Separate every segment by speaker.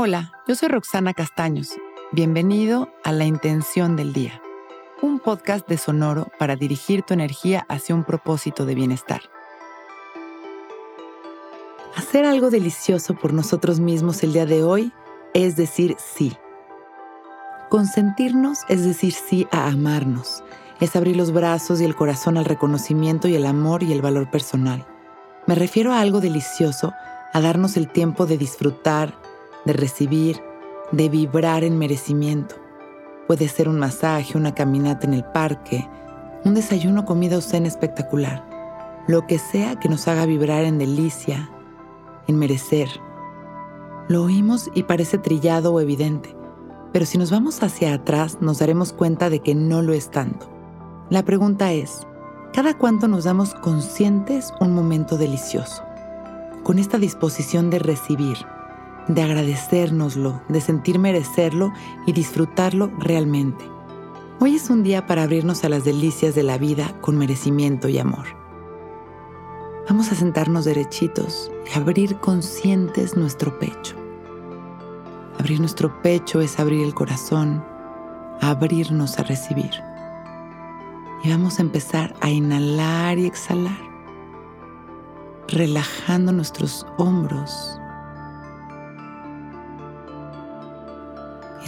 Speaker 1: Hola, yo soy Roxana Castaños. Bienvenido a La Intención del Día, un podcast de Sonoro para dirigir tu energía hacia un propósito de bienestar. Hacer algo delicioso por nosotros mismos el día de hoy es decir sí. Consentirnos es decir sí a amarnos, es abrir los brazos y el corazón al reconocimiento y el amor y el valor personal. Me refiero a algo delicioso, a darnos el tiempo de disfrutar, de recibir, de vibrar en merecimiento. Puede ser un masaje, una caminata en el parque, un desayuno, comida o cena espectacular. Lo que sea que nos haga vibrar en delicia, en merecer. Lo oímos y parece trillado o evidente, pero si nos vamos hacia atrás nos daremos cuenta de que no lo es tanto. La pregunta es, ¿cada cuánto nos damos conscientes un momento delicioso? Con esta disposición de recibir, de agradecérnoslo, de sentir merecerlo y disfrutarlo realmente. Hoy es un día para abrirnos a las delicias de la vida con merecimiento y amor. Vamos a sentarnos derechitos y abrir conscientes nuestro pecho. Abrir nuestro pecho es abrir el corazón, abrirnos a recibir. Y vamos a empezar a inhalar y exhalar, relajando nuestros hombros,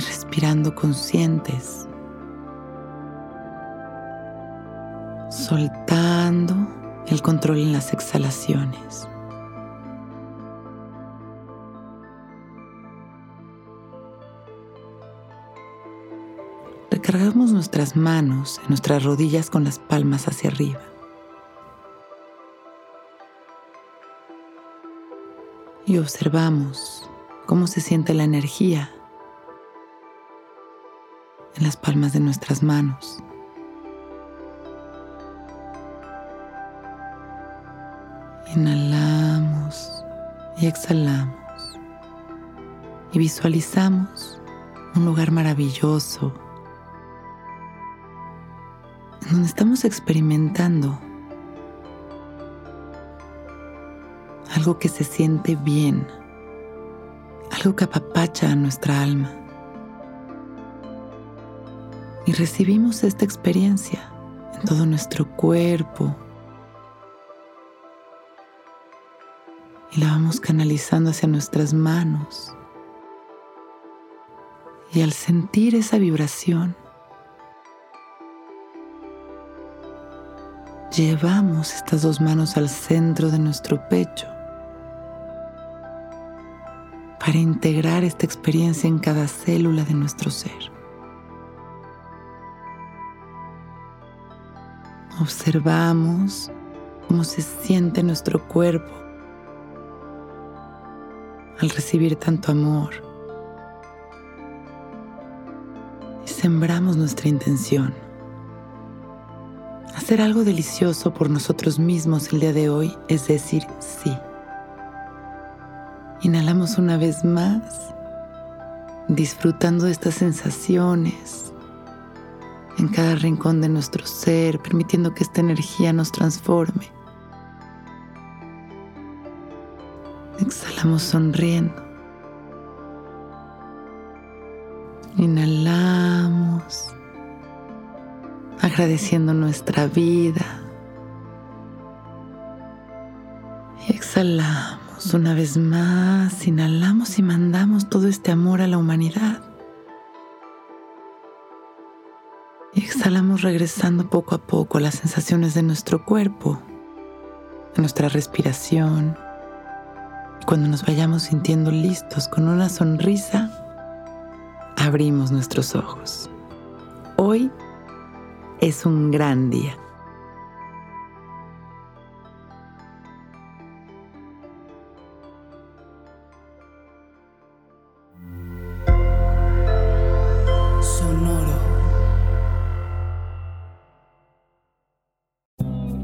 Speaker 1: respirando conscientes, soltando el control en las exhalaciones. Recargamos nuestras manos en nuestras rodillas con las palmas hacia arriba. Y observamos cómo se siente la energía en las palmas de nuestras manos. Inhalamos y exhalamos y visualizamos un lugar maravilloso en donde estamos experimentando algo que se siente bien, algo que apapacha a nuestra alma y recibimos esta experiencia en todo nuestro cuerpo y la vamos canalizando hacia nuestras manos. Y al sentir esa vibración, llevamos estas dos manos al centro de nuestro pecho para integrar esta experiencia en cada célula de nuestro ser. Observamos cómo se siente nuestro cuerpo al recibir tanto amor. Y sembramos nuestra intención. Hacer algo delicioso por nosotros mismos el día de hoy es decir sí. Inhalamos una vez más, disfrutando de estas sensaciones en cada rincón de nuestro ser, permitiendo que esta energía nos transforme. Exhalamos sonriendo. Inhalamos, agradeciendo nuestra vida. Y exhalamos una vez más, inhalamos y mandamos todo este amor a la humanidad. Exhalamos regresando poco a poco las sensaciones de nuestro cuerpo, a nuestra respiración. Cuando nos vayamos sintiendo listos con una sonrisa, abrimos nuestros ojos. Hoy es un gran día.